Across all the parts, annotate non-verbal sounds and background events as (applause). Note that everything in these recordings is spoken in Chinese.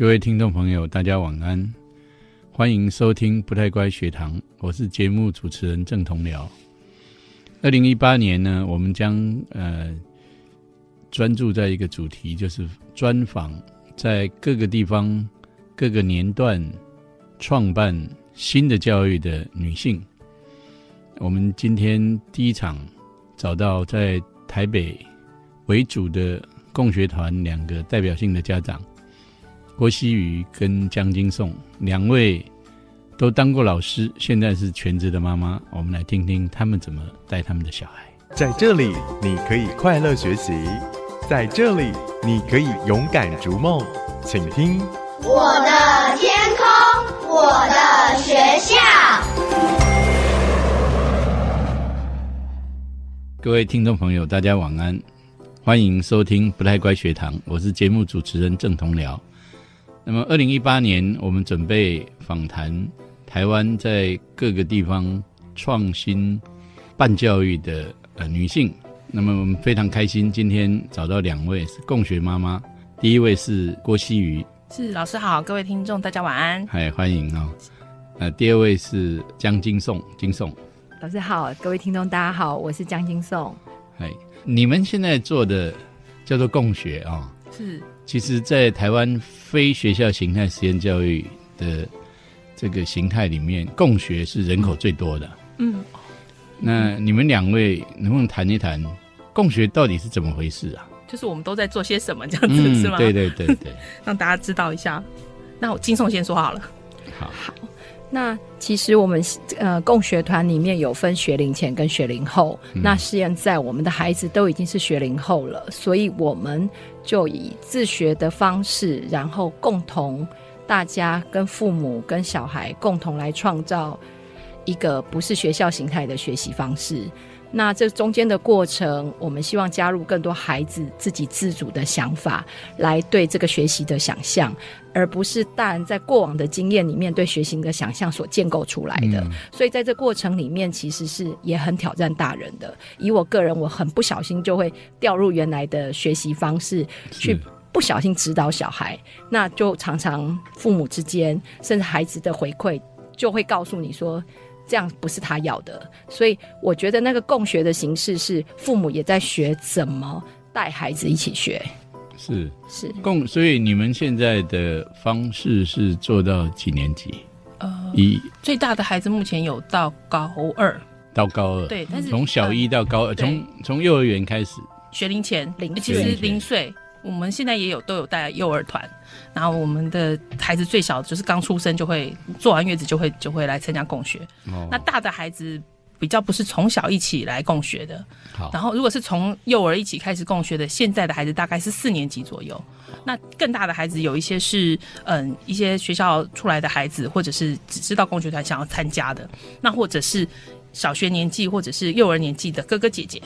各位听众朋友，大家晚安，欢迎收听不太乖学堂，我是节目主持人郑同僚。二零一八年呢，我们将呃专注在一个主题，就是专访在各个地方、各个年段创办新的教育的女性。我们今天第一场找到在台北为主的共学团两个代表性的家长。郭希宇跟江金颂两位都当过老师，现在是全职的妈妈。我们来听听他们怎么带他们的小孩。在这里，你可以快乐学习；在这里，你可以勇敢逐梦。请听我的天空，我的学校。各位听众朋友，大家晚安，欢迎收听不太乖学堂，我是节目主持人郑同僚。那么，二零一八年，我们准备访谈台湾在各个地方创新办教育的呃女性。那么，我们非常开心，今天找到两位是共学妈妈。第一位是郭希瑜，是老师好，各位听众大家晚安，嗨，欢迎啊。呃，第二位是江金颂，金颂，老师好，各位听众大家好，我是江金颂。嗨，你们现在做的叫做共学啊？是。其实，在台湾非学校形态实验教育的这个形态里面，共学是人口最多的。嗯，那你们两位能不能谈一谈共学到底是怎么回事啊？就是我们都在做些什么，这样子是吗？对对对对，(laughs) 让大家知道一下。那我金颂先说好了。好。好。那其实我们呃共学团里面有分学龄前跟学龄后。那现在我们的孩子都已经是学龄后了，所以我们就以自学的方式，然后共同大家跟父母跟小孩共同来创造一个不是学校形态的学习方式。那这中间的过程，我们希望加入更多孩子自己自主的想法，来对这个学习的想象，而不是大人在过往的经验里面对学习的想象所建构出来的。所以在这过程里面，其实是也很挑战大人的。以我个人，我很不小心就会掉入原来的学习方式，去不小心指导小孩，那就常常父母之间，甚至孩子的回馈，就会告诉你说。这样不是他要的，所以我觉得那个共学的形式是父母也在学怎么带孩子一起学。是。是。共，所以你们现在的方式是做到几年级？呃，一最大的孩子目前有到高二，到高二。对，但是从小一到高二，从从幼儿园开始，学龄前零，其实零岁。我们现在也有都有带幼儿团，然后我们的孩子最小就是刚出生就会做完月子就会就会来参加共学。哦，那大的孩子比较不是从小一起来共学的。好，然后如果是从幼儿一起开始共学的，现在的孩子大概是四年级左右。那更大的孩子有一些是嗯一些学校出来的孩子，或者是只知道共学团想要参加的，那或者是小学年纪或者是幼儿年纪的哥哥姐姐。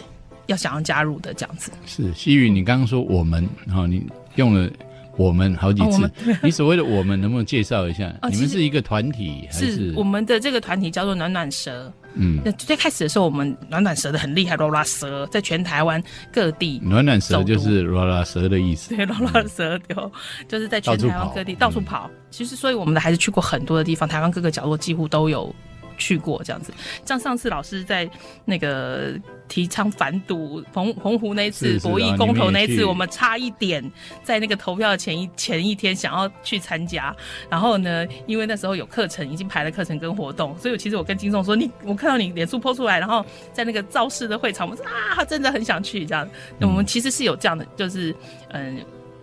要想要加入的这样子是西雨，你刚刚说我们，然后你用了我们好几次，(laughs) 你所谓的我们能不能介绍一下？你们是一个团体还是？我们的这个团体叫做暖暖蛇。嗯，那最开始的时候，我们暖暖蛇的很厉害，罗拉蛇在全台湾各地。暖暖蛇就是罗拉蛇的意思。对，罗拉蛇就就是在全台湾各地到处跑。其实，所以我们的孩子去过很多的地方，台湾各个角落几乎都有。去过这样子，像上次老师在那个提倡反赌澎澎湖那一次博弈公投那一次，我们差一点在那个投票的前一前一天想要去参加，然后呢，因为那时候有课程已经排了课程跟活动，所以其实我跟金总说，你我看到你脸书泼出来，然后在那个造势的会场，我说啊，真的很想去这样。那我们其实是有这样的，就是嗯，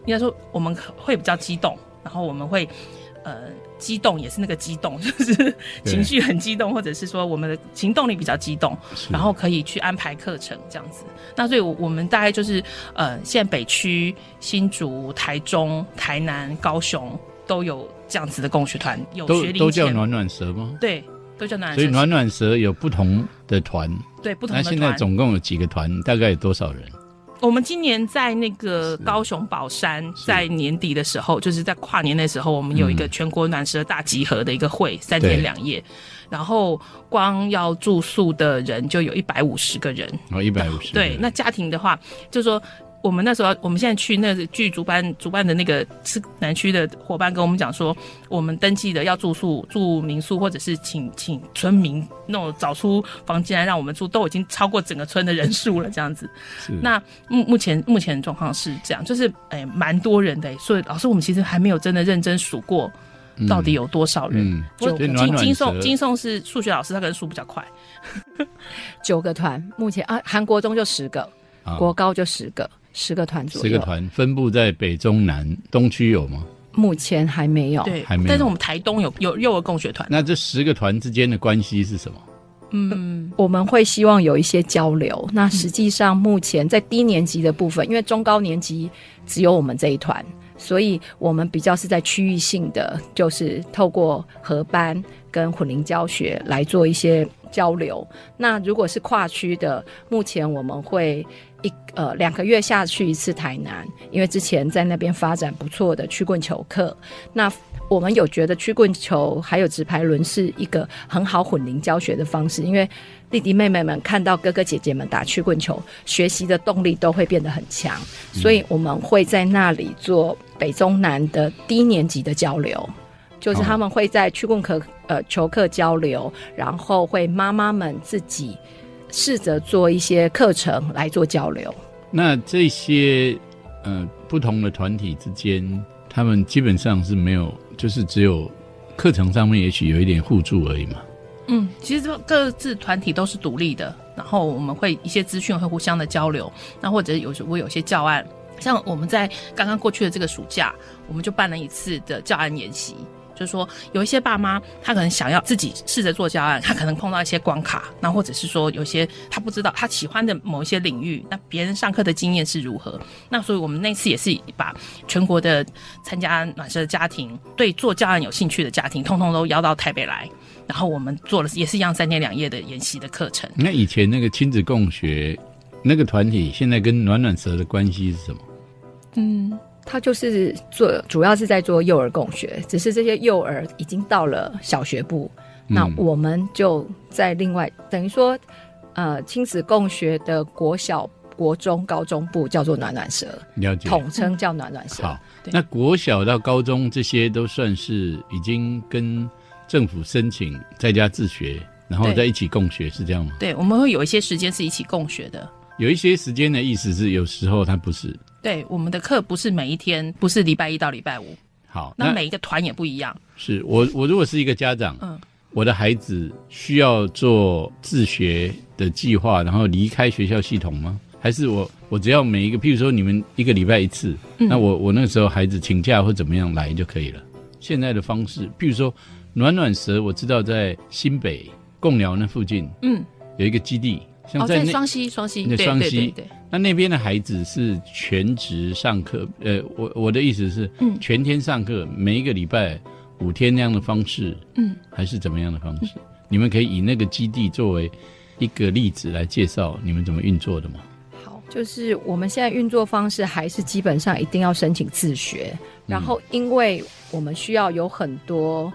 应该说我们会比较激动，然后我们会呃。激动也是那个激动，(laughs) 就是情绪很激动，或者是说我们的行动力比较激动，然后可以去安排课程这样子。那所以，我我们大概就是呃，现在北区、新竹、台中、台南、高雄都有这样子的共学团，有学都叫暖暖蛇吗？对，都叫暖。所以暖暖蛇有不同的团，对不同的团。那现在总共有几个团？大概有多少人？我们今年在那个高雄宝山，在年底的时候，就是在跨年的时候，我们有一个全国暖蛇大集合的一个会，三天两夜，然后光要住宿的人就有一百五十个人，哦，一百五十。对，那家庭的话，就是说我们那时候，我们现在去那个剧主办主办的那个是南区的伙伴跟我们讲说，我们登记的要住宿住民宿，或者是请请村民那种找出房间来让我们住，都已经超过整个村的人数了，这样子。是那目目前目前状况是这样，就是哎蛮多人的，所以老师我们其实还没有真的认真数过到底有多少人。嗯，不过所以暖暖金金颂蛇金颂是数学老师，他可能数比较快。(laughs) 九个团，目前啊，韩国中就十个，啊国高就十个，十个团左右。十个团分布在北中南东区有吗？目前还没有。对还没有，但是我们台东有有幼儿共学团。那这十个团之间的关系是什么？嗯，我们会希望有一些交流。那实际上目前在低年级的部分，因为中高年级只有我们这一团，所以我们比较是在区域性的，就是透过合班跟混龄教学来做一些交流。那如果是跨区的，目前我们会一呃两个月下去一次台南，因为之前在那边发展不错的曲棍球课。那我们有觉得曲棍球还有直排轮是一个很好混龄教学的方式，因为弟弟妹妹们看到哥哥姐姐们打曲棍球，学习的动力都会变得很强，所以我们会在那里做北中南的低年级的交流。就是他们会在曲棍课呃球课交流，然后会妈妈们自己试着做一些课程来做交流。那这些呃不同的团体之间，他们基本上是没有，就是只有课程上面也许有一点互助而已嘛。嗯，其实各自团体都是独立的，然后我们会一些资讯会互相的交流，那或者有时我有些教案，像我们在刚刚过去的这个暑假，我们就办了一次的教案演习。就是说，有一些爸妈他可能想要自己试着做教案，他可能碰到一些关卡，那或者是说有些他不知道他喜欢的某一些领域，那别人上课的经验是如何？那所以我们那次也是把全国的参加暖社的家庭，对做教案有兴趣的家庭，通通都邀到台北来，然后我们做了也是一样三天两夜的研习的课程。那以前那个亲子共学那个团体，现在跟暖暖蛇的关系是什么？嗯，他就是做，主要是在做幼儿共学，只是这些幼儿已经到了小学部，那嗯我们就在另外等于说，呃，亲子共学的国小、国中、高中部叫做暖暖蛇，了解。统称叫暖暖蛇。好，那国小到高中这些都算是已经跟政府申请在家自学，然后在一起共学，是这样吗？对，我们会有一些时间是一起共学的。有一些时间的意思是，有时候它不是。对，我们的课不是每一天，不是礼拜一到礼拜五，好，那每一个团也不一样。是我我如果是一个家长，嗯，我的孩子需要做自学的计划，然后离开学校系统吗？还是我我只要每一个，譬如说你们一个礼拜一次，嗯那我我那时候孩子请假或怎么样来就可以了。现在的方式，譬如说暖暖蛇，我知道在新北贡寮那附近嗯，有一个基地，像哦，在双溪，双溪，对对双溪对对，那那边的孩子是全职上课，呃，我我的意思是，嗯全天上课，每一个礼拜五天那样的方式，嗯，还是怎么样的方式？你们可以以那个基地作为一个例子来介绍你们怎么运作的吗？好，就是我们现在运作方式还是基本上一定要申请自学，然后因为我们需要有很多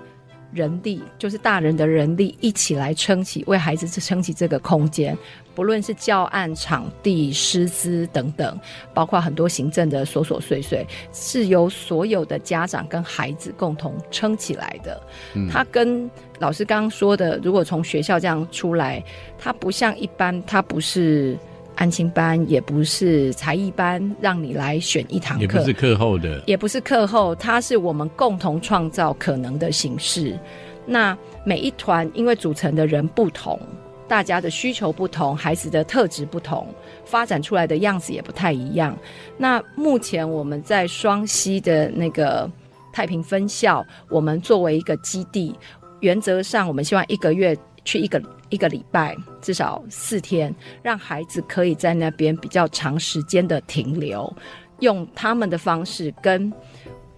人力，就是大人的人力一起来撑起为孩子撑起这个空间，不论是教案、场地、师资等等，包括很多行政的琐琐碎碎，是由所有的家长跟孩子共同撑起来的。嗯它跟老师刚刚说的，如果从学校这样出来，他不像一般，他不是安亲班，也不是才艺班，让你来选一堂课，也不是课后的，也不是课后，它是我们共同创造可能的形式。那每一团因为组成的人不同，大家的需求不同，孩子的特质不同，发展出来的样子也不太一样。那目前我们在双溪的那个太平分校，我们作为一个基地，原则上我们希望一个月去一个一个礼拜，至少四天，让孩子可以在那边比较长时间的停留，用他们的方式跟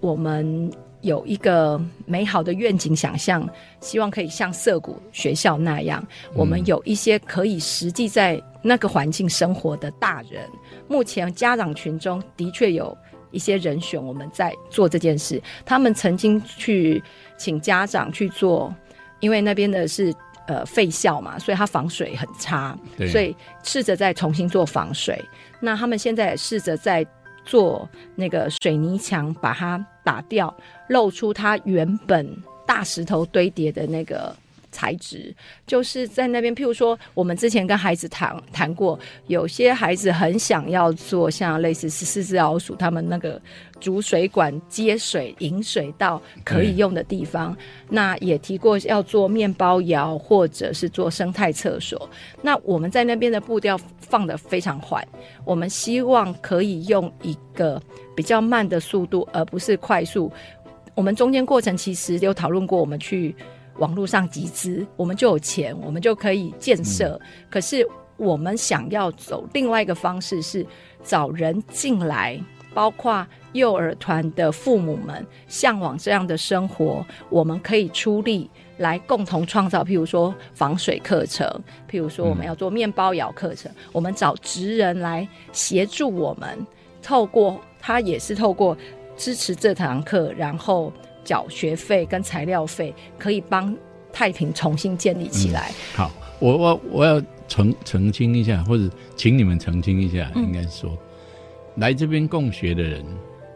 我们有一个美好的愿景想象，希望可以像涩谷学校那样，我们有一些可以实际在那个环境生活的大人。目前家长群中的确有一些人选，我们在做这件事。他们曾经去请家长去做，因为那边的是呃废校嘛，所以它防水很差，对所以试着再重新做防水。那他们现在也试着在做那个水泥墙，把它打掉，露出它原本大石头堆叠的那个材质，就是在那边。譬如说，我们之前跟孩子谈谈过，有些孩子很想要做像类似十四只老鼠他们那个主水管接水引水到可以用的地方。那也提过要做面包窑，或者是做生态厕所。那我们在那边的步调放得非常缓，我们希望可以用一个比较慢的速度，而不是快速。我们中间过程其实有讨论过，我们去网络上集资，我们就有钱，我们就可以建设。可是我们想要走另外一个方式，是找人进来，包括幼儿团的父母们向往这样的生活，我们可以出力来共同创造，譬如说防水课程，譬如说我们要做面包窑课程，我们找职人来协助我们，透过他也是透过支持这堂课，然后缴学费跟材料费，可以帮太平重新建立起来。好，我我我要澄澄清一下，或者请你们澄清一下，嗯应该是说，来这边共学的人，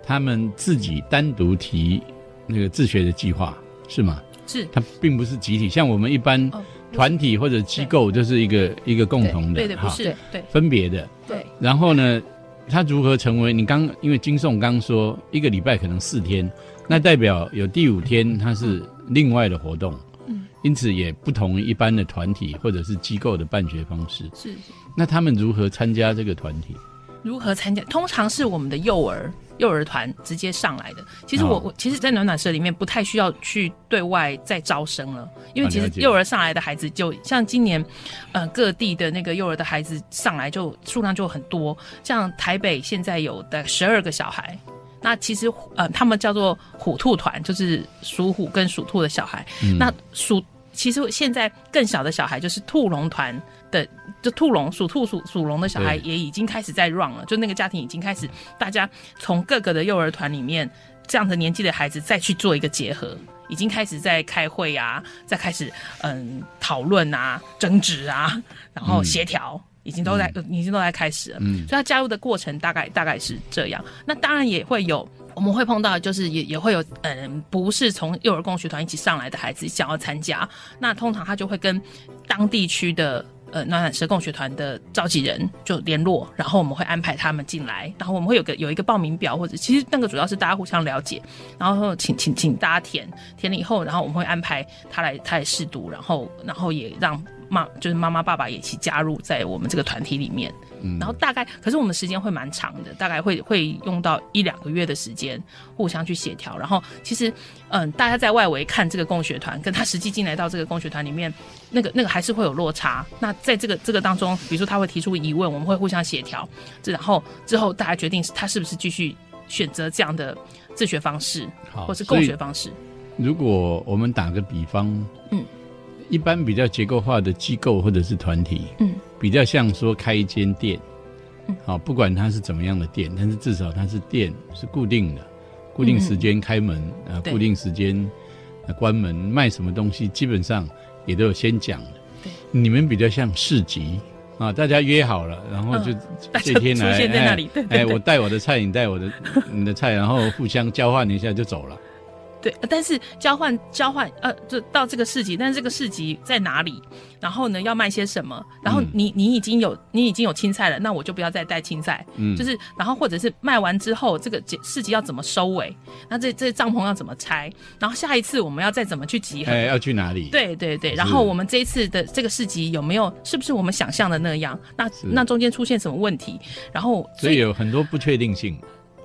他们自己单独提那个自学的计划是吗？是他并不是集体，像我们一般哦，团体或者机构就是一个一个共同的，对对，不是对，分别的。对，然后呢，他如何成为？你刚因为金颂刚说一个礼拜可能四天，那代表有第五天它是另外的活动，嗯，因此也不同于一般的团体或者是机构的办学方式。是那他们如何参加这个团体？如何参加？通常是我们的幼儿幼儿团直接上来的。其实我、哦我其实，在暖暖社里面不太需要去对外再招生了，因为其实幼儿上来的孩子就像今年，呃，各地的那个幼儿的孩子上来就数量就很多。像台北现在有的十二个小孩。那其实，呃，他们叫做虎兔团，就是属虎跟属兔的小孩。嗯那属其实现在更小的小孩就是兔龙团的，就兔龙属兔属属龙的小孩也已经开始在 run 了，就那个家庭已经开始，大家从各个的幼儿团里面这样的年纪的孩子再去做一个结合。已经开始在开会啊，再开始嗯讨论啊、争执啊，然后协调，已经都在、已经都在开始了。嗯所以他加入的过程大概大概是这样。那当然也会有，我们会碰到，就是也也会有，嗯，不是从幼儿共学团一起上来的孩子想要参加，那通常他就会跟当地区的。呃，暖暖社共学团的召集人就联络，然后我们会安排他们进来，然后我们会有个有一个报名表，或者其实那个主要是大家互相了解，然后请请请大家填，填了以后，然后我们会安排他来他来试读，然后然后也让妈就是妈妈爸爸也一起加入在我们这个团体里面，嗯然后大概可是我们的时间会蛮长的，大概会会用到一两个月的时间互相去协调，然后其实嗯大家在外围看这个共学团，跟他实际进来到这个共学团里面，那个那个还是会有落差。那在这个这个当中，比如说他会提出疑问，我们会互相协调，这然后之后大家决定他是不是继续选择这样的自学方式，或是共学方式。如果我们打个比方，嗯，一般比较结构化的机构或者是团体，嗯，比较像说开一间店，嗯，好，不管它是怎么样的店，但是至少它是店是固定的，固定时间开门，啊、对。固定时间、呃关门，卖什么东西基本上也都有先讲的。对，你们比较像市集啊，大家约好了，然后就这天来，哎我带我的菜，你带我的你的菜，然后互相交换一下就走了。对，但是交换交换呃，就到这个市集，但是这个市集在哪里？然后呢，要卖些什么？然后嗯你你已经有你已经有青菜了，那我就不要再带青菜。嗯，就是，然后或者是卖完之后，这个市集要怎么收尾？那这这帐篷要怎么拆？然后下一次我们要再怎么去集合？哎，要去哪里？，对对对，然后我们这一次的这个市集有没有是不是我们想象的那样？那那中间出现什么问题？然后所以有很多不确定性。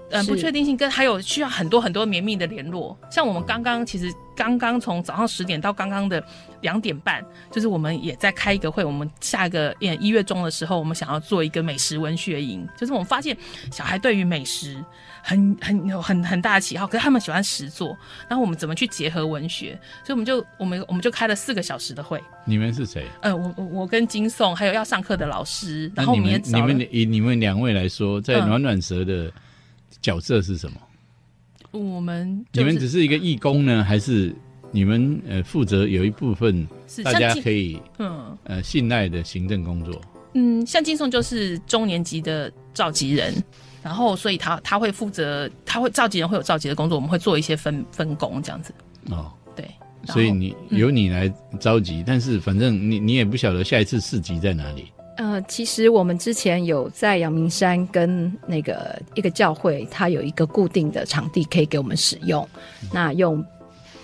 呃，不确定性跟还有需要很多很多绵密的联络。像我们刚刚其实刚刚从早上十点到刚刚的两点半，就是我们也在开一个会。我们下一个呃一月中的时候，我们想要做一个美食文学营，就是我们发现小孩对于美食很很有很很大的喜好，可是他们喜欢实做，然后我们怎么去结合文学？所以我们就我们我们就开了四个小时的会。你们是谁？呃，我我我跟金颂还有要上课的老师，那然后我们也你们找你们以你们两位来说，在嗯暖暖蛇的角色是什么？我们、就是、你们只是一个义工呢，还是你们呃负责有一部分大家可以嗯呃信赖的行政工作。嗯，像金颂就是中年级的召集人，然后所以他他会负责，他会召集人会有召集的工作，我们会做一些分分工这样子。哦，对，所以你由你来召集，但是反正你你也不晓得下一次市集在哪里。呃，其实我们之前有在阳明山跟那个一个教会，它有一个固定的场地可以给我们使用，那用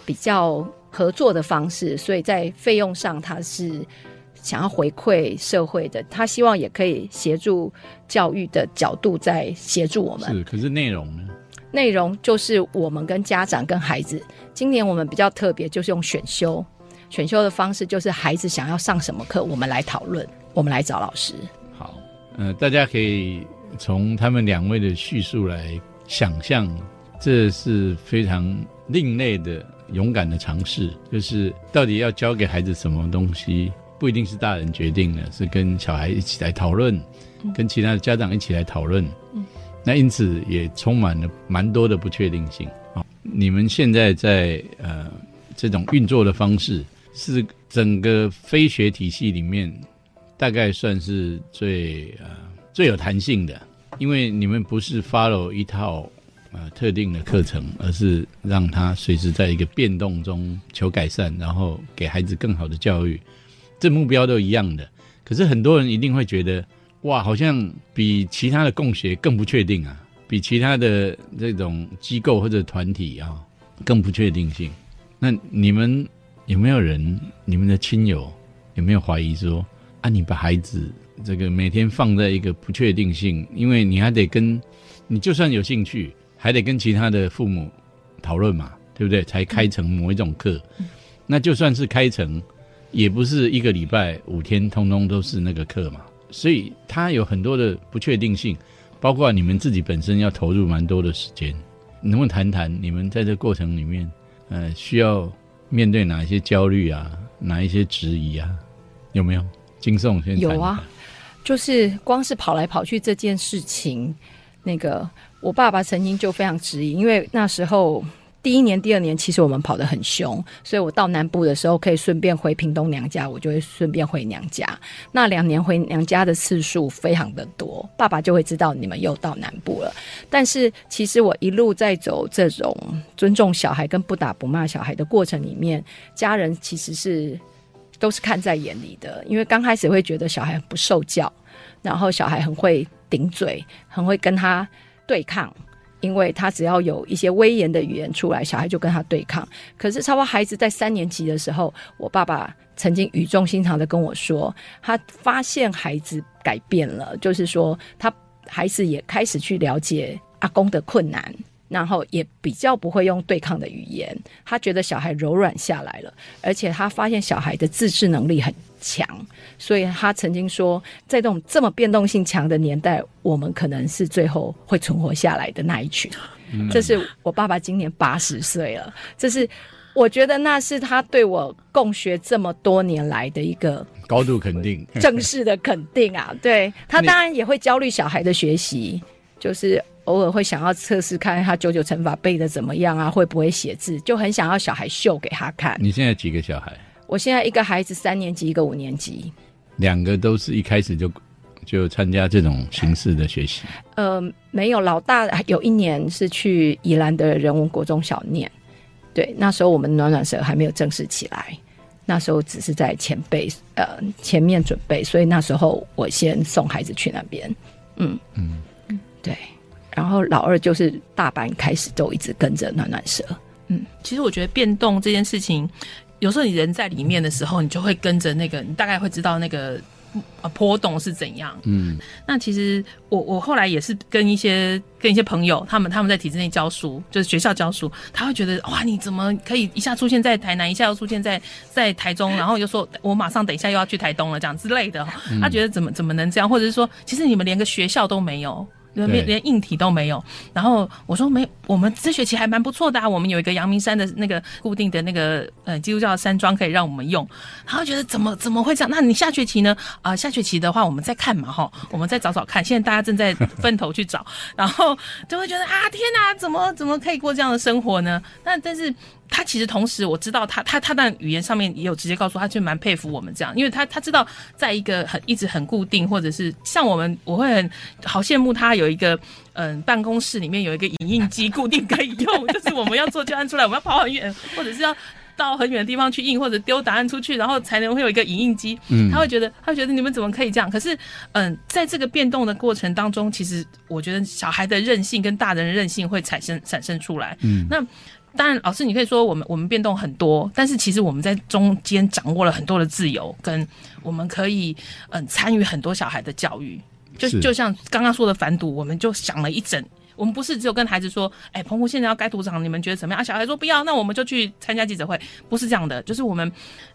比较合作的方式，所以在费用上它是想要回馈社会的，他希望也可以协助教育的角度在协助我们。是，可是内容呢？内容就是我们跟家长跟孩子，今年我们比较特别，就是用选修，选修的方式就是孩子想要上什么课，我们来讨论，我们来找老师。好，呃，大家可以从他们两位的叙述来想象，这是非常另类的、勇敢的尝试。就是到底要教给孩子什么东西，不一定是大人决定的，是跟小孩一起来讨论，跟其他的家长一起来讨论。那因此也充满了蛮多的不确定性啊！你们现在在呃这种运作的方式，是整个非学体系里面大概算是最呃最有弹性的，因为你们不是 follow 一套呃特定的课程，而是让他随时在一个变动中求改善，然后给孩子更好的教育，这目标都一样的。可是很多人一定会觉得，哇，好像比其他的共学更不确定啊，比其他的这种机构或者团体啊更不确定性。那你们有没有人，你们的亲友有没有怀疑说，啊，你把孩子这个每天放在一个不确定性，因为你还得跟，你就算有兴趣，还得跟其他的父母讨论嘛，对不对？才开成某一种课，那就算是开成，也不是一个礼拜五天通通都是那个课嘛，所以它有很多的不确定性，包括你们自己本身要投入蛮多的时间，能不能谈谈你们在这过程里面，呃，需要面对哪一些焦虑啊，哪一些质疑啊，有没有？有啊，就是光是跑来跑去这件事情，那个我爸爸曾经就非常质疑，因为那时候第一年、第二年，其实我们跑得很凶，所以我到南部的时候可以顺便回屏东娘家，我就会顺便回娘家。那两年回娘家的次数非常的多，爸爸就会知道你们又到南部了。但是其实我一路在走这种尊重小孩跟不打不骂小孩的过程里面，家人其实是。都是看在眼里的，因为刚开始会觉得小孩很不受教，然后小孩很会顶嘴，很会跟他对抗，因为他只要有一些威严的语言出来，小孩就跟他对抗。可是，差不多孩子在三年级的时候，我爸爸曾经语重心长的跟我说，他发现孩子改变了，就是说他孩子也开始去了解阿公的困难。然后也比较不会用对抗的语言，他觉得小孩柔软下来了，而且他发现小孩的自制能力很强，所以他曾经说，在这种这么变动性强的年代，我们可能是最后会存活下来的那一群。这是我爸爸今年八十岁了，这是我觉得那是他对我共学这么多年来的一个高度肯定，正式的肯定啊。对他当然也会焦虑小孩的学习，就是。偶尔会想要测试看他九九乘法背的怎么样啊，会不会写字，就很想要小孩秀给他看。你现在几个小孩？我现在一个孩子三年级，一个五年级，两个都是一开始就就参加这种形式的学习。呃，没有，老大有一年是去宜兰的人文国中小念，对，那时候我们暖暖蛇还没有正式起来，那时候只是在前辈呃前面准备，所以那时候我先送孩子去那边，嗯嗯，对。然后老二就是大班开始都一直跟着暖暖蛇，嗯，其实我觉得变动这件事情，有时候你人在里面的时候，你就会跟着那个，你大概会知道那个呃波动是怎样。嗯，那其实我我后来也是跟一些跟一些朋友，他们他们在体制内教书，就是学校教书，他会觉得哇，你怎么可以一下出现在台南，一下又出现在在台中，然后又说我马上等一下又要去台东了，这样之类的，他觉得怎么怎么能这样，或者是说，其实你们连个学校都没有。连对连硬体都没有。然后我说没，我们这学期还蛮不错的啊，我们有一个阳明山的那个固定的那个呃基督教的山庄可以让我们用。然后觉得怎么怎么会这样？那你下学期呢？啊、下学期的话我们再看嘛哈，我们再找找看。现在大家正在 (laughs) 分头去找，然后就会觉得啊天哪，怎么怎么可以过这样的生活呢？那但是。他其实同时我知道他他他的语言上面也有直接告诉他，就蛮佩服我们这样，因为他他知道在一个很一直很固定，或者是像我们，我会很好羡慕他有一个嗯办公室里面有一个影印机固定可以用，就是我们要做教案出来，我们要跑很远，或者是要。到很远的地方去印，或者丢答案出去，然后才能会有一个影印机。嗯他会觉得，他会觉得你们怎么可以这样？可是，嗯，在这个变动的过程当中，其实我觉得小孩的韧性跟大人的韧性会产生产生出来。嗯那当然，老师你可以说我们我们变动很多，但是其实我们在中间掌握了很多的自由，跟我们可以嗯参与很多小孩的教育。就就像刚刚说的反赌，我们就想了一整。我们不是只有跟孩子说，哎、澎湖现在要盖赌场，你们觉得怎么样？啊，小孩说不要，那我们就去参加记者会，不是这样的。就是我们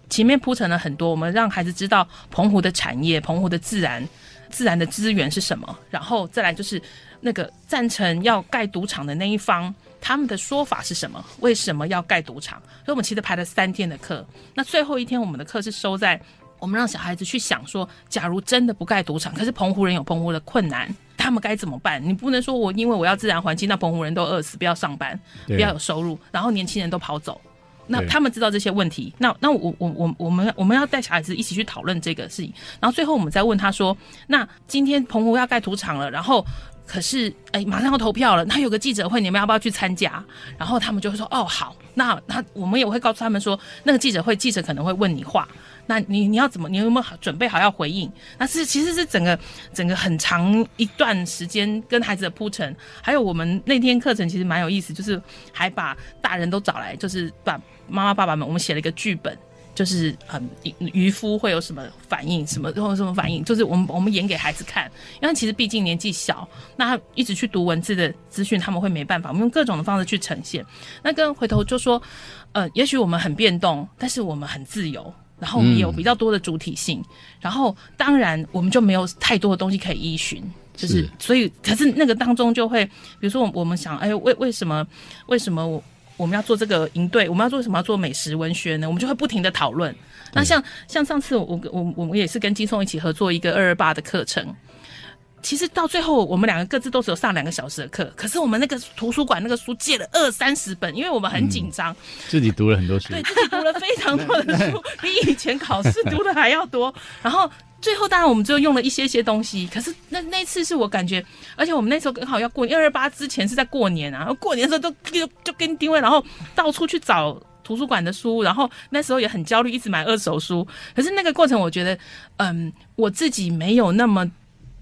前面铺陈了很多，我们让孩子知道澎湖的产业、澎湖的自然、自然的资源是什么，然后再来就是那个赞成要盖赌场的那一方，他们的说法是什么？为什么要盖赌场？所以我们其实排了三天的课，那最后一天我们的课是收在我们让小孩子去想说，假如真的不盖赌场，可是澎湖人有澎湖的困难。他们该怎么办？你不能说我因为我要自然环境，那澎湖人都饿死，不要上班，不要有收入，然后年轻人都跑走。那他们知道这些问题，那那我我我我们我们要带小孩子一起去讨论这个事情，然后最后我们再问他说，那今天澎湖要盖赌场了，然后可是哎马上要投票了，那有个记者会，你们要不要去参加？然后他们就会说哦好，那那我们也会告诉他们说，那个记者会记者可能会问你话，那你你要怎么？你有没有准备好要回应？那是其实是整个整个很长一段时间跟孩子的铺陈，还有我们那天课程其实蛮有意思，就是还把大人都找来，就是把妈妈爸爸们，我们写了一个剧本。就是嗯，渔夫会有什么反应，什么会有什么反应，就是我们我们演给孩子看，因为其实毕竟年纪小，那他一直去读文字的资讯，他们会没办法，我们用各种的方式去呈现。那跟回头就说，呃，也许我们很变动，但是我们很自由，然后我们也有比较多的主体性，然后当然我们就没有太多的东西可以依循。就是。是，所以，可是那个当中就会，比如说，我我们想，哎，为为什么，为什么我我们要做这个营队？我们要做什么？要做美食文学呢？我们就会不停的讨论。那像像上次我我我们也是跟金松一起合作一个二二八的课程。其实到最后，我们两个各自都只有上两个小时的课，可是我们那个图书馆那个书借了二三十本，因为我们很紧张，自己读了很多书对，自己读了非常多的书，(laughs) 比以前考试读的还要多。然后最后当然我们就用了一些些东西，可是那那次是我感觉，而且我们那时候刚好要过年，二二八之前是在过年啊，过年的时候都 (laughs) 就就跟定位，然后到处去找。图书馆的书，然后那时候也很焦虑，一直买二手书。可是那个过程，我觉得，嗯，我自己没有那么，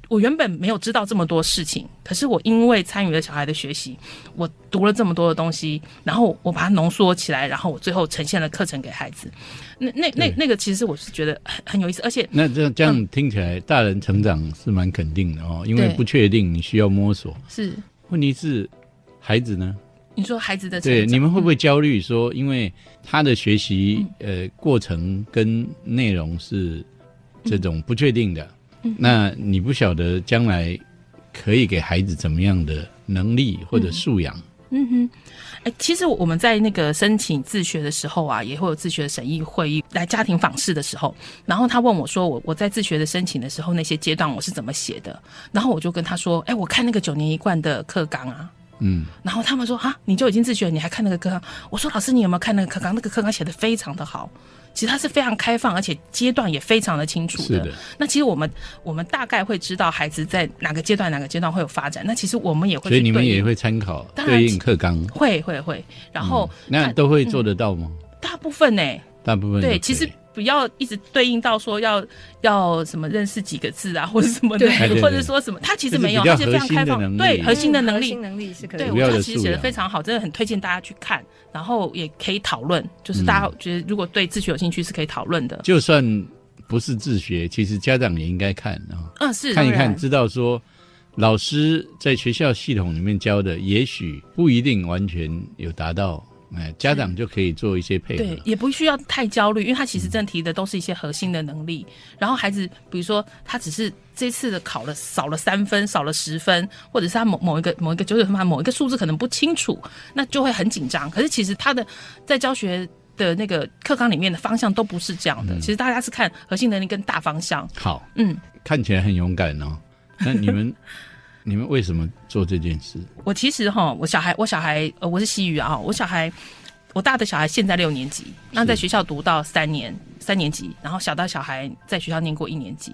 我原本没有知道这么多事情，可是我因为参与了小孩的学习，我读了这么多的东西，然后我把它浓缩起来，然后我最后呈现了课程给孩子。那那那那个，其实我是觉得很很有意思，而且那这样这样听起来，大人成长是蛮肯定的哦，因为不确定，你需要摸索。是。问题是，孩子呢？你说孩子的对，你们会不会焦虑说，因为他的学习呃过程跟内容是这种不确定的，那你不晓得将来可以给孩子怎么样的能力或者素养？嗯哼，哎，其实我们在那个申请自学的时候啊，也会有自学审议会议来家庭访视的时候，然后他问我说我我在自学的申请的时候那些阶段我是怎么写的，然后我就跟他说，哎，我看那个九年一贯的课纲啊。嗯，然后他们说啊，你就已经自学了，你还看那个课纲？我说老师，你有没有看那个课纲？那个课纲写的非常的好，其实它是非常开放，而且阶段也非常的清楚是的，那其实我们我们大概会知道孩子在哪个阶段哪个阶段会有发展。那其实我们也会所以你们也会参考对应课纲，会会会，然后、看那都会做得到吗？大部分呢、大部分对，其实不要一直对应到说要要什么认识几个字啊，或者什么的或者说什么，他其实没有，他其实非常开放，对核心的能力。核心。能力是可以。对，我觉得其实写的非常好，真的很推荐大家去看，然后也可以讨论，就是大家觉得如果对自学有兴趣是可以讨论的。就算不是自学，其实家长也应该看啊、嗯，是看一看，知道说老师在学校系统里面教的，也许不一定完全有达到哎，家长就可以做一些配合。对，也不需要太焦虑，因为他其实正提的都是一些核心的能力。然后孩子，比如说他只是这次的考了少了三分，少了十分，或者是他某某一个某一个九九分班某一个数字可能不清楚，那就会很紧张。可是其实他的在教学的那个课纲里面的方向都不是这样的。其实大家是看核心能力跟大方向。好，嗯，看起来很勇敢哦。那你们你们为什么做这件事？我其实哈，我小孩，我小孩，呃，我是西语啊，我小孩，我大的小孩现在六年级，那在学校读到三年三年级，然后小的小孩在学校念过一年级。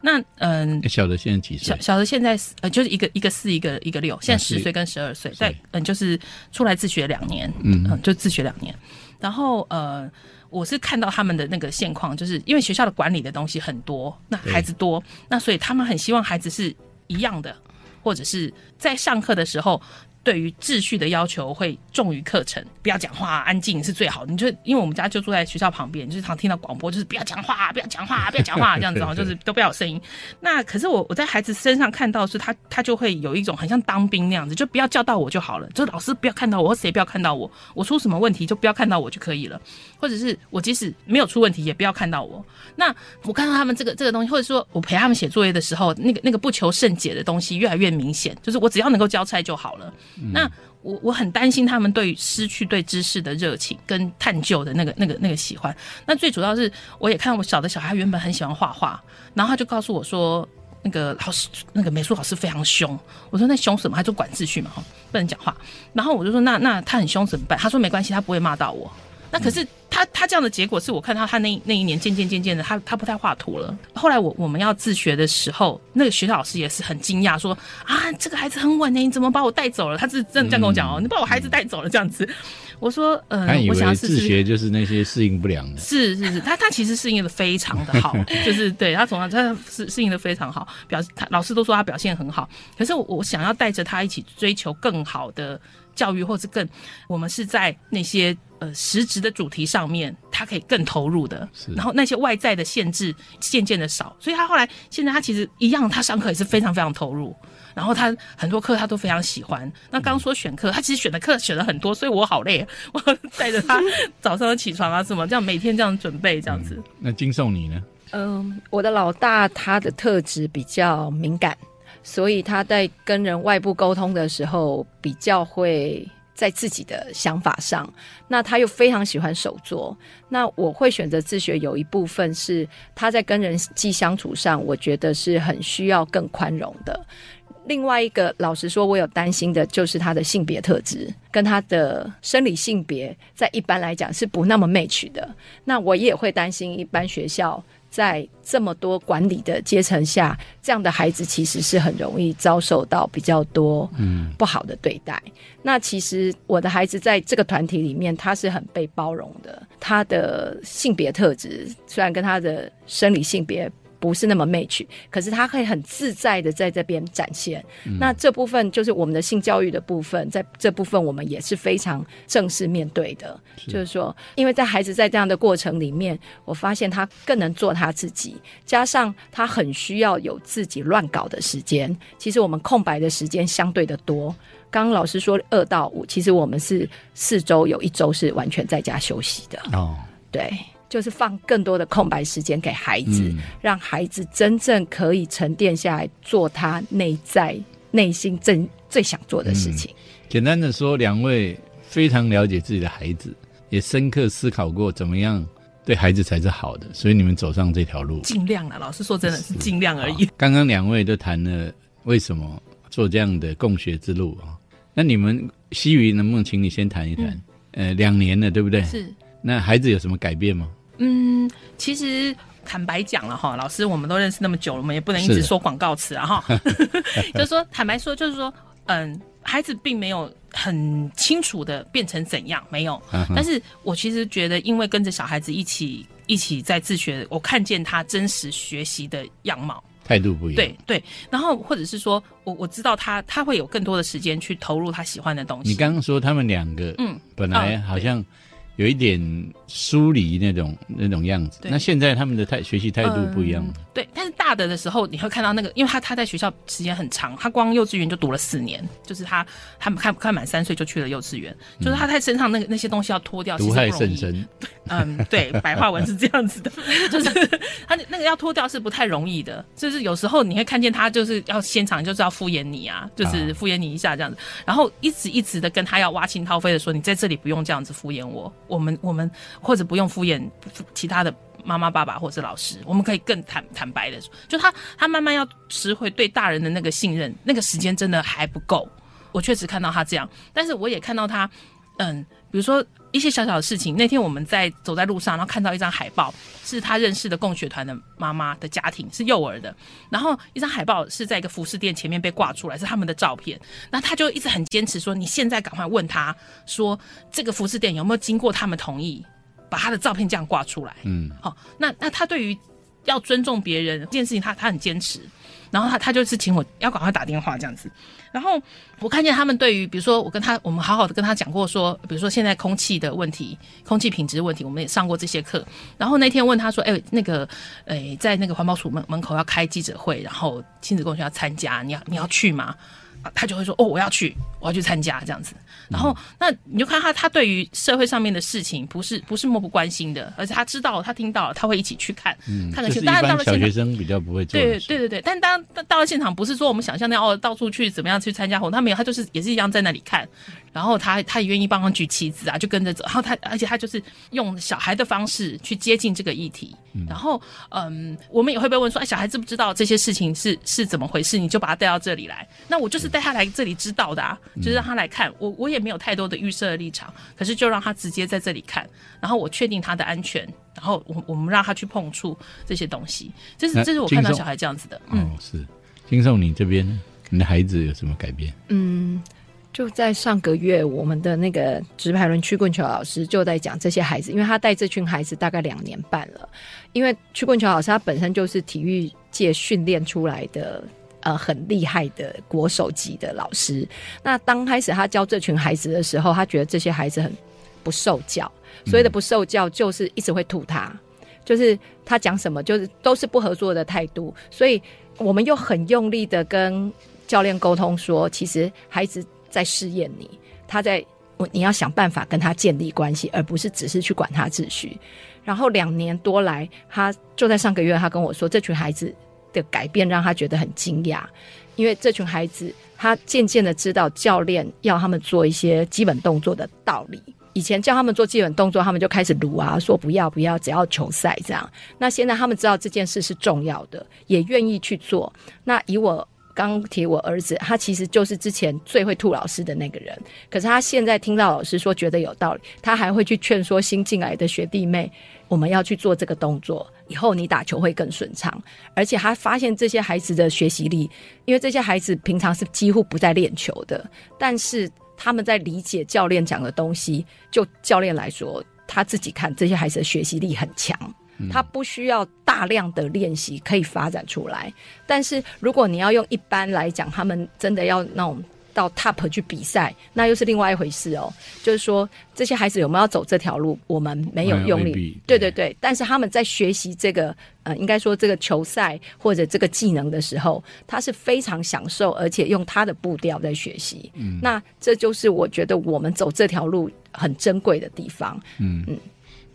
那嗯，小的现在几岁？小小的现在呃，就是一个一个四，一个一个六，现在十岁跟十二岁，在嗯，就是出来自学两年，嗯嗯，就自学两年。然后呃，我是看到他们的那个现况，就是因为学校的管理的东西很多，那孩子多，那所以他们很希望孩子是一样的，或者是在上课的时候。对于秩序的要求会重于课程，不要讲话，安静是最好。你就因为我们家就住在学校旁边，就是常听到广播，就是不要讲话，不要讲话，不要讲话这样子哦，就 (laughs) 是都不要有声音。那可是我我在孩子身上看到是他他就会有一种很像当兵那样子，就不要叫到我就好了，就老师不要看到我，谁不要看到我，我出什么问题就不要看到我就可以了，或者是我即使没有出问题也不要看到我。那我看到他们这个这个东西，或者说我陪他们写作业的时候，那个那个不求甚解的东西越来越明显，就是我只要能够交差就好了。那我我很担心他们对失去对知识的热情跟探究的那个那个那个喜欢。那最主要是我也看我小的小孩原本很喜欢画画，然后他就告诉我说，那个老师那个美术老师非常凶。我说那凶什么？他就管秩序嘛，不能讲话。然后我就说那那他很凶怎么办？他说没关系，他不会骂到我。那可是他他这样的结果是我看到他那那一年渐渐渐渐的他他不太画图了。后来我我们要自学的时候，那个学校老师也是很惊讶，说啊这个孩子很稳呢，你怎么把我带走了？他是这样这样跟我讲哦，你把我孩子带走了这样子。我说呃，我想自学就是那些适应不良的。是是是，他他其实适应的非常的好，(laughs) 就是对他从他适适应的非常好，表他老师都说他表现很好。可是我我想要带着他一起追求更好的教育，或是更我们是在那些。呃，实质的主题上面，他可以更投入的，然后那些外在的限制渐渐的少，所以他后来现在他其实一样，他上课也是非常非常投入，然后他很多课他都非常喜欢。那刚说选课，他其实选的课选了很多，所以我好累，我 (laughs) 带着他 (laughs) 早上起床啊什么，这样每天这样准备这样子。那金颂你呢？嗯，我的老大他的特质比较敏感，所以他在跟人外部沟通的时候比较会。在自己的想法上，那他又非常喜欢手作。那我会选择自学，有一部分是他在跟人际相处上，我觉得是很需要更宽容的。另外一个，老实说，我有担心的就是他的性别特质跟他的生理性别，在一般来讲是不那么 match 的。那我也会担心一般学校。在这么多管理的阶层下，这样的孩子其实是很容易遭受到比较多嗯不好的对待。那其实我的孩子在这个团体里面，他是很被包容的。他的性别特质虽然跟他的生理性别。不是那么 match，可是他可以很自在的在这边展现。那这部分就是我们的性教育的部分，在这部分我们也是非常正式面对的。就是说，因为在孩子在这样的过程里面，我发现他更能做他自己，加上他很需要有自己乱搞的时间。其实我们空白的时间相对的多。刚刚老师说二到五，其实我们是四周有一周是完全在家休息的。哦，对。就是放更多的空白时间给孩子，让孩子真正可以沉淀下来，做他内在内心真最想做的事情。简单的说，两位非常了解自己的孩子，也深刻思考过怎么样对孩子才是好的，所以你们走上这条路。尽量了，老师说真的是尽量而已。刚刚两位都谈了为什么做这样的共学之路啊？那你们西语能不能请你先谈一谈？呃，两年了，对不对？是。那孩子有什么改变吗？嗯，其实坦白讲了哈，老师我们都认识那么久了，我们也不能一直说广告词啊哈。(laughs) 就是说，坦白说，就是说，嗯，孩子并没有很清楚的变成怎样，没有。但是我其实觉得，因为跟着小孩子一起一起在自学，我看见他真实学习的样貌，态度不一样。对对，然后或者是说我我知道他他会有更多的时间去投入他喜欢的东西。你刚刚说他们两个，嗯，本来好像。有一点疏离那种那种样子。那现在他们的态学习态度不一样嗯，对，但是大的的时候，你会看到那个，因为他他在学校时间很长，他光幼稚园就读了四年，就是他他们看看满三岁就去了幼稚园，就是他在身上那个那些东西要脱掉，其毒害。甚深。(laughs) 嗯，对，白话文是这样子的，(laughs) 就是他那个要脱掉是不太容易的，就是有时候你会看见他就是要现场就是要敷衍你啊，就是啊。敷衍你一下这样子，然后一直一直的跟他要挖心掏肺的说，你在这里不用这样子敷衍我，我们我们或者不用敷衍其他的。妈妈、爸爸或者老师，我们可以更坦坦白的说，就他他慢慢要拾回对大人的那个信任，那个时间真的还不够。我确实看到他这样，但是我也看到他，嗯，比如说一些小小的事情。那天我们在走在路上，然后看到一张海报，是他认识的共学团的妈妈的家庭，是幼儿的。然后一张海报是在一个服饰店前面被挂出来，是他们的照片。那他就一直很坚持说，你现在赶快问他说，这个服饰店有没有经过他们同意，把他的照片这样挂出来。嗯，好、那那他对于要尊重别人这件事情他，他很坚持。然后他他就是请我要赶快打电话这样子。然后我看见他们对于，比如说我跟他，我们好好的跟他讲过说，比如说现在空气的问题、空气品质问题，我们也上过这些课。然后那天问他说，哎，那个，哎，在那个环保署门门口要开记者会，然后亲子共学要参加，你要你要去吗？啊，他就会说哦，我要去，我要去参加这样子。然后，那你就看他，他对于社会上面的事情不是不是漠不关心的，而且他知道，他听到了，他会一起去看，嗯，看个戏。这是一当然小学，生比较不会做对。对对对，但当到到了现场，不是说我们想象那样哦，到处去怎么样去参加活动，他没有，他就是也是一样在那里看，然后他他也愿意帮忙举旗子啊，就跟着走，然后他而且他就是用小孩的方式去接近这个议题，然后嗯，我们也会被问说，哎，小孩知不知道这些事情是是怎么回事？你就把他带到这里来，那我就是带他来这里知道的啊，就是让他来看，我我也没有太多的预设的立场，可是就让他直接在这里看，然后我确定他的安全，然后我我们让他去碰触这些东西，这是这是我看到小孩这样子的，嗯。哦，是。金颂，你这边呢？你的孩子有什么改变？嗯，就在上个月，我们的那个直排轮曲棍球老师就在讲这些孩子，因为他带这群孩子大概两年半了。因为曲棍球老师他本身就是体育界训练出来的。呃，很厉害的国手级的老师。那刚开始他教这群孩子的时候，他觉得这些孩子很不受教。所谓的不受教，就是一直会吐他，就是他讲什么就是都是不合作的态度。所以我们又很用力的跟教练沟通说，其实孩子在试验你，他在我你要想办法跟他建立关系，而不是只是去管他秩序。然后两年多来，他就在上个月，他跟我说，这群孩子的改变让他觉得很惊讶，因为这群孩子他渐渐的知道教练要他们做一些基本动作的道理。以前叫他们做基本动作，他们就开始撸啊，说不要不要，只要球赛这样。那现在他们知道这件事是重要的，也愿意去做。那以我刚提我儿子，他其实就是之前最会吐老师的那个人，可是他现在听到老师说觉得有道理，他还会去劝说新进来的学弟妹，我们要去做这个动作，以后你打球会更顺畅。而且他发现这些孩子的学习力，因为这些孩子平常是几乎不在练球的，但是他们在理解教练讲的东西，就教练来说，他自己看这些孩子的学习力很强。他不需要大量的练习可以发展出来，但是如果你要用一般来讲，他们真的要那种到 top 去比赛，那又是另外一回事哦。就是说，这些孩子有没有走这条路，我们没有用力。对对对，但是他们在学习这个呃，应该说这个球赛或者这个技能的时候，他是非常享受，而且用他的步调在学习。嗯，那这就是我觉得我们走这条路很珍贵的地方。嗯嗯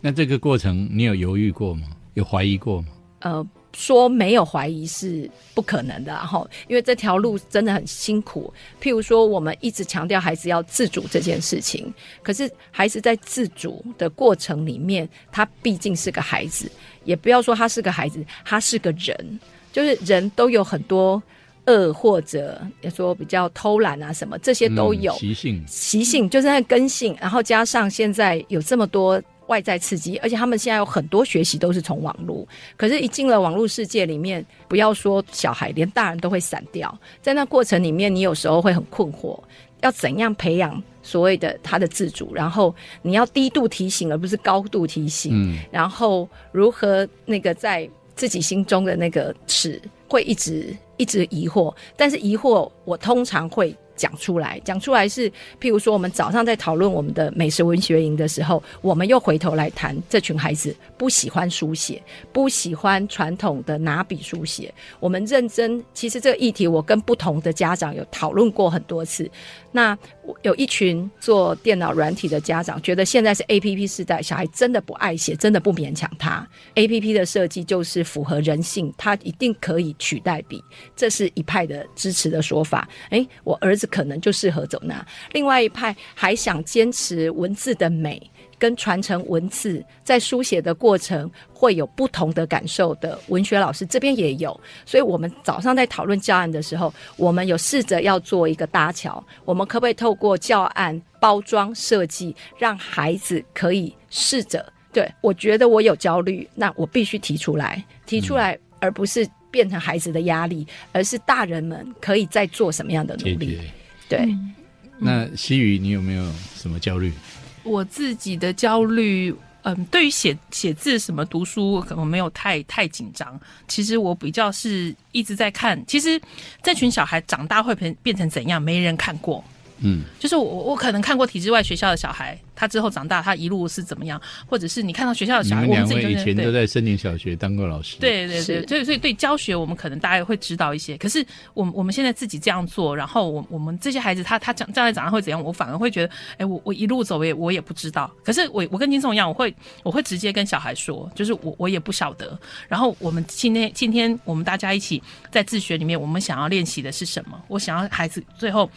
那这个过程你有犹豫过吗？有怀疑过吗？呃，说没有怀疑是不可能的，然后因为这条路真的很辛苦。譬如说，我们一直强调孩子要自主这件事情，可是孩子在自主的过程里面，他毕竟是个孩子，也不要说他是个孩子，他是个人，就是人都有很多恶或者说比较偷懒啊什么，这些都有。嗯习性。习性就是那根性，然后加上现在有这么多外在刺激，而且他们现在有很多学习都是从网络，可是，一进了网络世界里面，不要说小孩，连大人都会散掉。在那过程里面，你有时候会很困惑，要怎样培养所谓的他的自主，然后你要低度提醒，而不是高度提醒，嗯，然后如何那个在自己心中的那个尺会一直一直疑惑，但是疑惑我通常会讲出来，讲出来是，譬如说，我们早上在讨论我们的美食文学营的时候，我们又回头来谈这群孩子不喜欢书写，不喜欢传统的拿笔书写。我们认真，其实这个议题，我跟不同的家长有讨论过很多次。那有一群做电脑软体的家长，觉得现在是 A P P 时代，小孩真的不爱写，真的不勉强他。A P P 的设计就是符合人性，他一定可以取代笔，这是一派的支持的说法。诶，我儿子可能就适合走那。另外一派还想坚持文字的美。跟传承文字，在书写的过程会有不同的感受的文学老师这边也有，所以我们早上在讨论教案的时候，我们有试着要做一个搭桥，我们可不可以透过教案包装设计，让孩子可以试着对我觉得我有焦虑，那我必须提出来，提出来，而不是变成孩子的压力，而是大人们可以再做什么样的努力？对，那西雨，你有没有什么焦虑？我自己的焦虑，嗯，对于写写字什么读书，可能没有太太紧张。其实我比较是一直在看，其实这群小孩长大会变变成怎样，没人看过。嗯，就是我我可能看过体制外学校的小孩。他之后长大，他一路是怎么样？或者是你看到学校的小孩，我们以前都在森林小学当过老师。对对对，所以所以对教学，我们可能大概会知道一些。可是我我们现在自己这样做，然后我我们这些孩子，他他将将来长大会怎样？我反而会觉得，哎，我我一路走也我也不知道。可是我我跟金松一样，我会我会直接跟小孩说，就是我我也不晓得。然后我们今天今天我们大家一起在自学里面，我们想要练习的是什么？我想要孩子最后。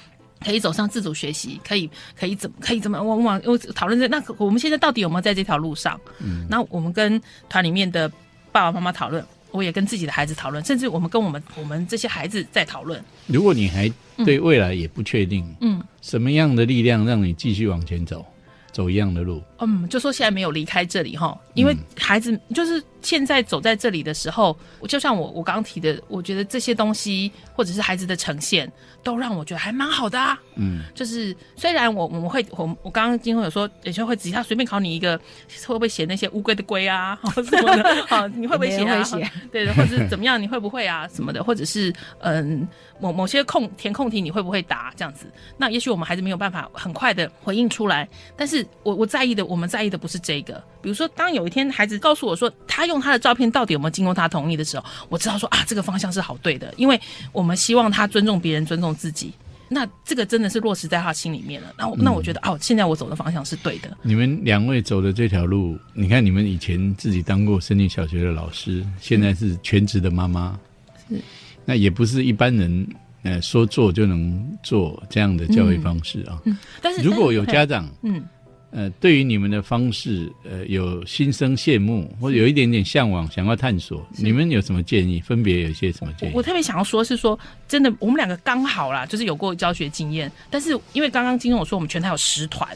可以走上自主学习，可以可以怎么可以怎么往往我讨论这那我们现在到底有没有在这条路上？嗯，那我们跟团里面的爸爸妈妈讨论，我也跟自己的孩子讨论，甚至我们跟我们我们这些孩子在讨论。如果你还对未来也不确定，嗯，什么样的力量让你继续往前走？走一样的路，嗯，就说现在没有离开这里哈，因为孩子就是现在走在这里的时候，就像我我刚刚提的，我觉得这些东西或者是孩子的呈现，都让我觉得还蛮好的啊，嗯，就是虽然我我们会我我刚刚今后有说有时候会直接他随便考你一个会不会写那些乌龟的龟啊 (laughs) 什么的，(laughs) 好，你会不会写啊？对的，或者是 (laughs) 怎么样？你会不会啊？什么的，或者是嗯。某某些空填空题你会不会答这样子？那也许我们孩子没有办法很快的回应出来。但是我我在意的，我们在意的不是这个。比如说，当有一天孩子告诉我说他用他的照片到底有没有经过他同意的时候，我知道说啊，这个方向是好对的，因为我们希望他尊重别人，尊重自己。那这个真的是落实在他心里面了。那那我觉得哦，现在我走的方向是对的。你们两位走的这条路，你看你们以前自己当过森林小学的老师，现在是全职的妈妈。是。那也不是一般人，呃，说做就能做这样的教育方式啊。嗯，但是如果有家长，嗯，呃，对于你们的方式，呃，有心生羡慕或者有一点点向往，想要探索，你们有什么建议？分别有一些什么建议？我特别想要说，是说真的，我们两个刚好啦，就是有过教学经验。但是因为刚刚金总说，我们全台有十团，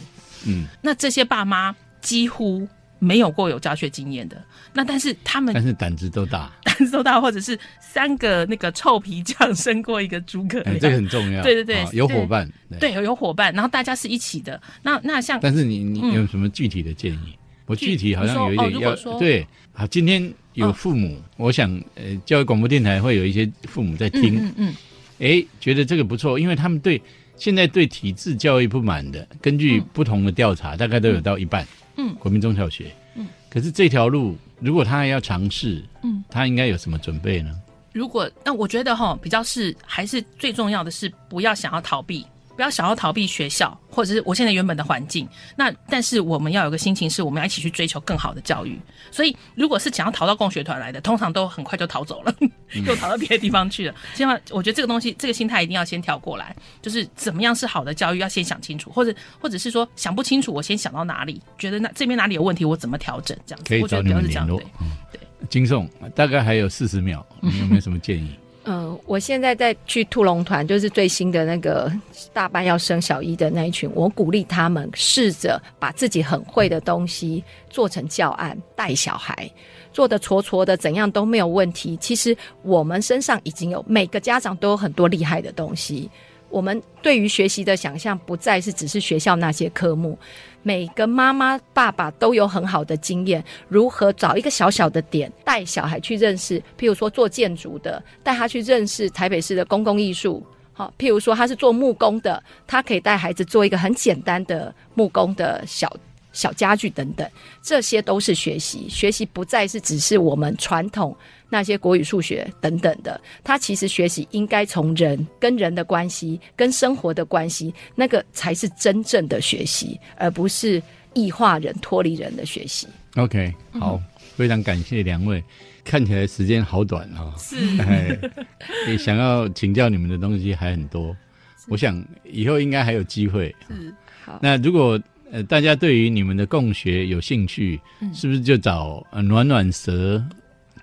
嗯，那这些爸妈几乎。没有过有教学经验的，那但是他们，但是胆子都大，胆子都大，或者是三个那个臭皮匠胜过一个诸葛亮，这个很重要。对对对，有伙伴，对有伙伴，然后大家是一起的。那那像，但是你你有什么具体的建议？我具体好像有一点要对。好，今天有父母，我想呃，教育广播电台会有一些父母在听，嗯嗯，哎，觉得这个不错，因为他们对现在对体制教育不满的，根据不同的调查，大概都有到一半。嗯，国民中小学。嗯，可是这条路，如果他要尝试，嗯，他应该有什么准备呢？如果那我觉得哈，比较是还是最重要的是，不要想要逃避。不要想要逃避学校，或者是我现在原本的环境。那但是我们要有个心情，是我们要一起去追求更好的教育。所以，如果是想要逃到共学团来的，通常都很快就逃走了，(laughs) 又逃到别的地方去了。希望我觉得这个东西，这个心态一定要先调过来，就是怎么样是好的教育，要先想清楚，或者或者是说想不清楚，我先想到哪里，觉得那这边哪里有问题，我怎么调整？这样子，可以找你们联络。对，金颂，大概还有四十秒，你有没有什么建议？嗯，我现在在去兔龙团，就是最新的那个大班要生小一的那一群，我鼓励他们试着把自己很会的东西做成教案，带小孩做的挫挫的，怎样都没有问题。其实我们身上已经有每个家长都有很多厉害的东西。我们对于学习的想象不再是只是学校那些科目，每个妈妈爸爸都有很好的经验，如何找一个小小的点带小孩去认识，譬如说做建筑的，带他去认识台北市的公共艺术，好，譬如说他是做木工的，他可以带孩子做一个很简单的木工的小小家具等等，这些都是学习。学习不再是只是我们传统那些国语、数学等等的，他其实学习应该从人跟人的关系、跟生活的关系，那个才是真正的学习，而不是异化人、脱离人的学习。OK，好，非常感谢两位。看起来时间好短啊、是 (laughs) 哎，也想要请教你们的东西还很多，我想以后应该还有机会。是，好，那如果呃大家对于你们的共学有兴趣，嗯是不是就找呃暖暖蛇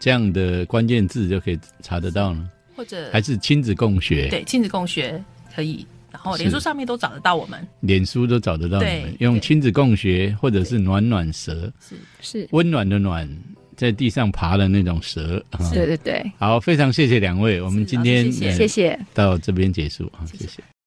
这样的关键字就可以查得到呢？或者还是亲子共学？，对亲子共学可以，然后是脸书上面都找得到我们。脸书都找得到你对们，用对亲子共学或者是暖暖蛇，是是，温暖的暖，在地上爬的那种蛇。啊对对对，好，非常谢谢两位，我们今天老师谢谢呃谢谢。到这边结束啊，谢谢